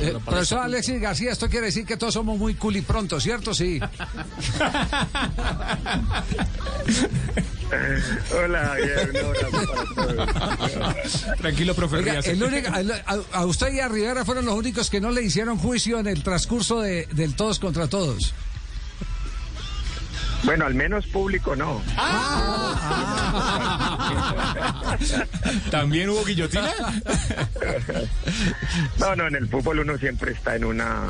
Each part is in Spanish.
Eh, profesor Alexis García, esto quiere decir que todos somos muy pronto, ¿cierto? Sí. Hola, Javier, para todos. Tranquilo, profe. Oiga, el único- a, a- a usted y a Rivera fueron los únicos que no le hicieron juicio en el transcurso de, del todos contra todos. Bueno, al menos público no. ¿También hubo guillotina? No, no, en el fútbol uno siempre está en una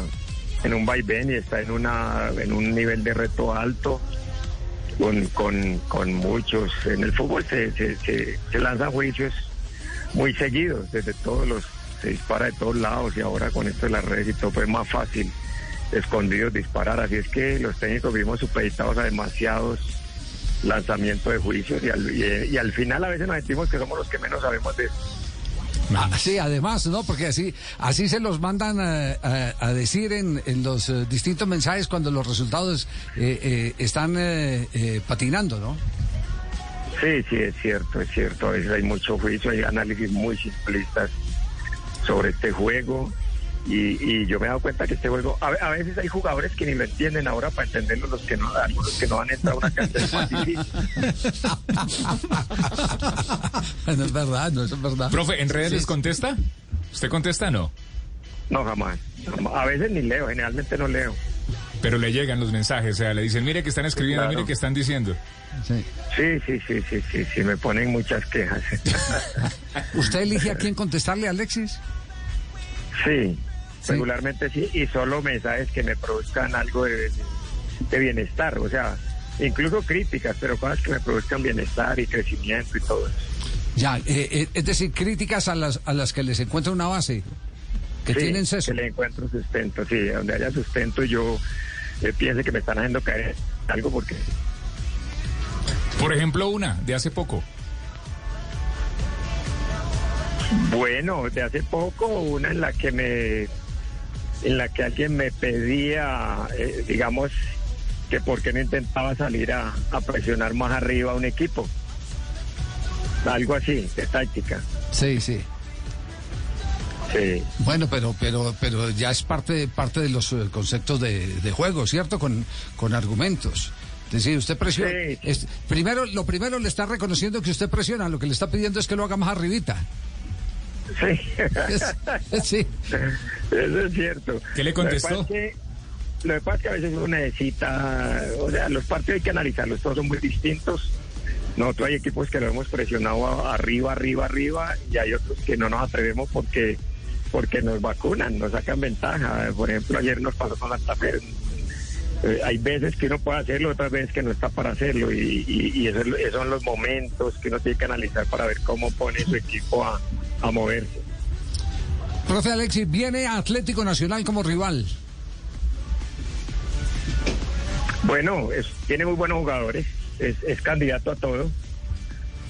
en un vaivén y está en una en un nivel de reto alto con, con, con muchos. En el fútbol se, se, se, se lanzan juicios muy seguidos, desde todos los, se dispara de todos lados y ahora con esto de las redes y todo fue más fácil escondidos disparar. Así es que los técnicos vimos supeditados a demasiados lanzamientos de juicios y al, y, y al final a veces nos sentimos que somos los que menos sabemos de eso. Ah, Sí, además, ¿no? Porque así, así se los mandan a, a- a decir en, en los eh, distintos mensajes cuando los resultados eh, eh, están eh, eh, patinando, ¿no? Sí, sí, es cierto, es cierto. A veces hay mucho juicio, hay análisis muy simplistas sobre este juego. Y, y yo me he dado cuenta que este juego, a, a veces hay jugadores que ni lo entienden ahora para entenderlo, los que no, algunos que no han entrado a una cancha es más difícil. no es verdad, no es verdad. Profe, ¿en redes Sí. les contesta? ¿Usted contesta o no? No, jamás. jamás. A veces ni leo, generalmente no leo. Pero le llegan los mensajes, o sea, le dicen, mire que están escribiendo, Claro. mire que están diciendo. Sí. Sí, sí, sí, sí, sí, sí, me ponen muchas quejas. ¿Usted elige a quién contestarle, Alexis? Sí, Sí. regularmente sí, y solo mensajes que me produzcan algo de, de bienestar, o sea, incluso críticas, pero cosas que me produzcan bienestar y crecimiento y todo eso. Ya, eh, eh, es decir, críticas a las, a las que les encuentra una base, que Sí, tienen seso. Que le encuentro sustento, sí, donde haya sustento yo eh, piense que me están haciendo caer algo porque Por ejemplo, una de hace poco. Bueno, de hace poco, una en la que me, en la que alguien me pedía, eh, digamos, que por qué no intentaba salir a, a presionar más arriba a un equipo. Algo así, de táctica. Sí, sí. Sí, Bueno, pero, pero, pero ya es parte, parte de los conceptos de, de juego, ¿cierto? Con, con argumentos. Es decir, usted presiona. Sí. es- primero, lo primero le está reconociendo que usted presiona, lo que le está pidiendo es que lo haga más arribita. Sí. Sí. Eso es cierto. ¿Qué le contestó? Lo que, pasa es que, a veces uno necesita, o sea, los partidos hay que analizarlos, todos son muy distintos. Nosotros hay equipos que lo hemos presionado arriba, arriba, arriba, y hay otros que no nos atrevemos porque porque nos vacunan, nos sacan ventaja. Por ejemplo, ayer nos pasó con Santa Fe. Eh, hay veces que uno puede hacerlo, otras veces que no está para hacerlo, y, y, y eso es lo- esos son los momentos que uno tiene que analizar para ver cómo pone su equipo a, a moverse. Profe Alexis, viene Atlético Nacional como rival. Bueno, es- tiene muy buenos jugadores, es, es candidato a todo,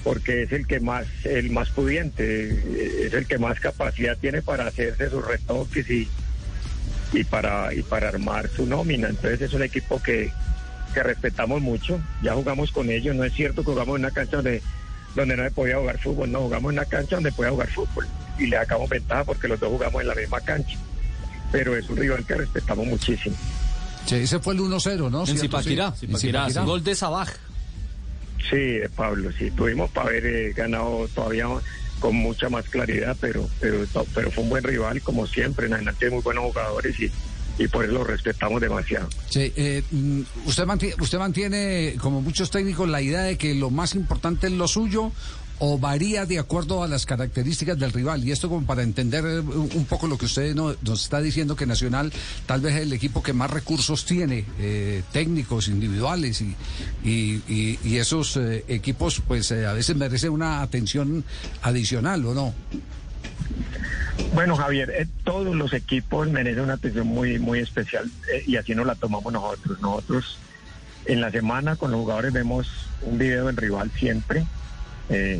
porque es el que más, el más pudiente, eh, es el que más capacidad tiene para hacerse sus retoques y, y para y para armar su nómina. Entonces es un equipo que, que respetamos mucho, ya jugamos con ellos, no es cierto que jugamos en una cancha donde, donde no se podía jugar fútbol, no, jugamos en una cancha donde podía jugar fútbol y le sacamos ventaja porque los dos jugamos en la misma cancha. Pero es un rival que respetamos muchísimo. Sí, ese fue el 1-0, ¿no? En. Zipaquirá, Sí. En Zipaquirá, gol de Sabaj. Sí, de Pablo, sí. Tuvimos para haber eh, ganado todavía con mucha más claridad, pero, pero, pero fue un buen rival, como siempre. Nacional tiene muy buenos jugadores y, y por eso lo respetamos demasiado. Sí, eh, mm, usted, mantiene, usted mantiene, como muchos técnicos, la idea de que lo más importante es lo suyo o varía de acuerdo a las características del rival. Y esto como para entender eh, un poco lo que usted no- nos está diciendo, que Nacional tal vez es el equipo que más recursos tiene, eh, técnicos, individuales, y, y, esos eh, equipos pues a veces merecen una atención adicional, ¿o no? Bueno, Javier, eh, todos los equipos merecen una atención muy, muy especial eh, y así nos la tomamos nosotros. Nosotros en la semana con los jugadores vemos un video del rival siempre eh,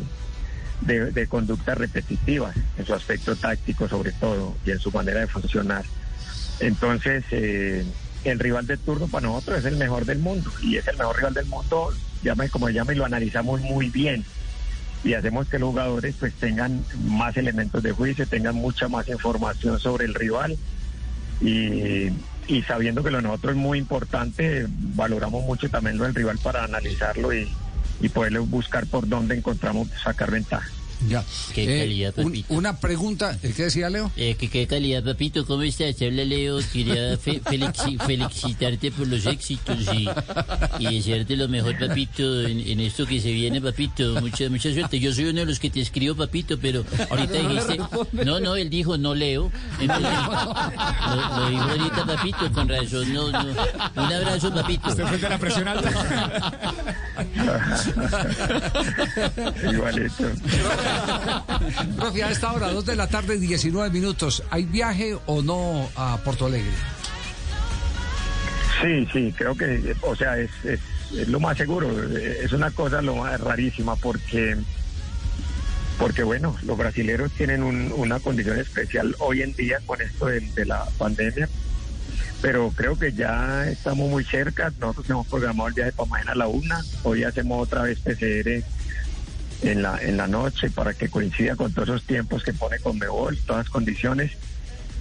de, de conductas repetitivas, en su aspecto táctico sobre todo y en su manera de funcionar. Entonces, el rival de turno para nosotros es el mejor del mundo y es el mejor rival del mundo, llame como llame, y lo analizamos muy bien y hacemos que los jugadores pues tengan más elementos de juicio, tengan mucha más información sobre el rival y, sabiendo que lo de nosotros es muy importante, valoramos mucho también lo del rival para analizarlo y, y poderle buscar por dónde encontramos sacar ventaja. Ya. Qué Eh, calidad, un- papito. una pregunta, ¿eh, ¿qué decía Leo? Eh, que qué calidad, papito, ¿cómo estás? Habla Leo, quería fe- felixi- felicitarte por los éxitos y, y desearte lo mejor, papito, en, en esto que se viene, papito. Mucha, mucha suerte. Yo soy uno de los que te escribo, papito, pero ahorita dijiste, no, no, él dijo, no leo. Entonces, lo, lo dijo ahorita, papito, con razón, no, no. Un abrazo, papito. Usted frente a la presión alta. Igualito. Profe, a esta hora, 2 de la tarde, 19 minutos. ¿Hay viaje o no a Porto Alegre? Sí, sí, creo que, o sea, es, es, lo más seguro. Es una cosa lo más rarísima porque, porque bueno, los brasileños tienen un- una condición especial hoy en día con esto de, de la pandemia. Pero creo que ya estamos muy cerca. Nosotros hemos programado el viaje para mañana a la una. Hoy hacemos otra vez PCR en la, en la noche para que coincida con todos esos tiempos que pone Conmebol, todas las condiciones.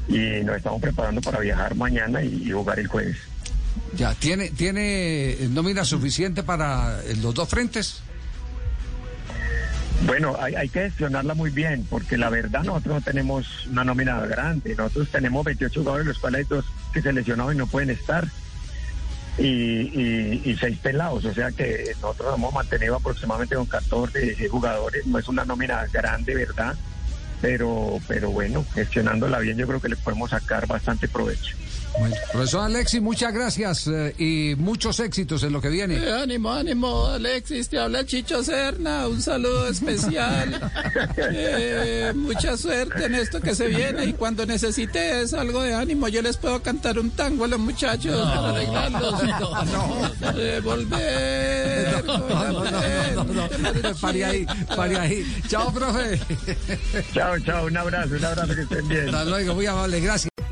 Y nos estamos preparando para viajar mañana y- y jugar el jueves. Ya, ¿tiene, tiene nómina suficiente para eh, los dos frentes? Bueno, hay, hay que gestionarla muy bien, porque la verdad nosotros no tenemos una nómina grande. Nosotros tenemos 28 jugadores, los cuales hay dos que se lesionaron y no pueden estar. Y, y, y seis pelados, o sea que nosotros hemos mantenido aproximadamente con 14 16 jugadores. No es una nómina grande, ¿verdad? Pero, pero bueno, gestionándola bien, yo creo que le podemos sacar bastante provecho. Bueno, profesor Alexis, muchas gracias eh, y muchos éxitos en lo que viene. Eh, ánimo, ánimo, Alexis, te habla Chicho Serna, un saludo especial. Eh, mucha suerte en esto que se viene y cuando necesites algo de ánimo yo les puedo cantar un tango a los muchachos para alegrarlos. Eh, volver. No, no, no, no, no. Pare ahí, pare ahí. Chao, profe. Chao, chao, un abrazo, un abrazo, que estén bien. Hasta luego, muy amable, gracias.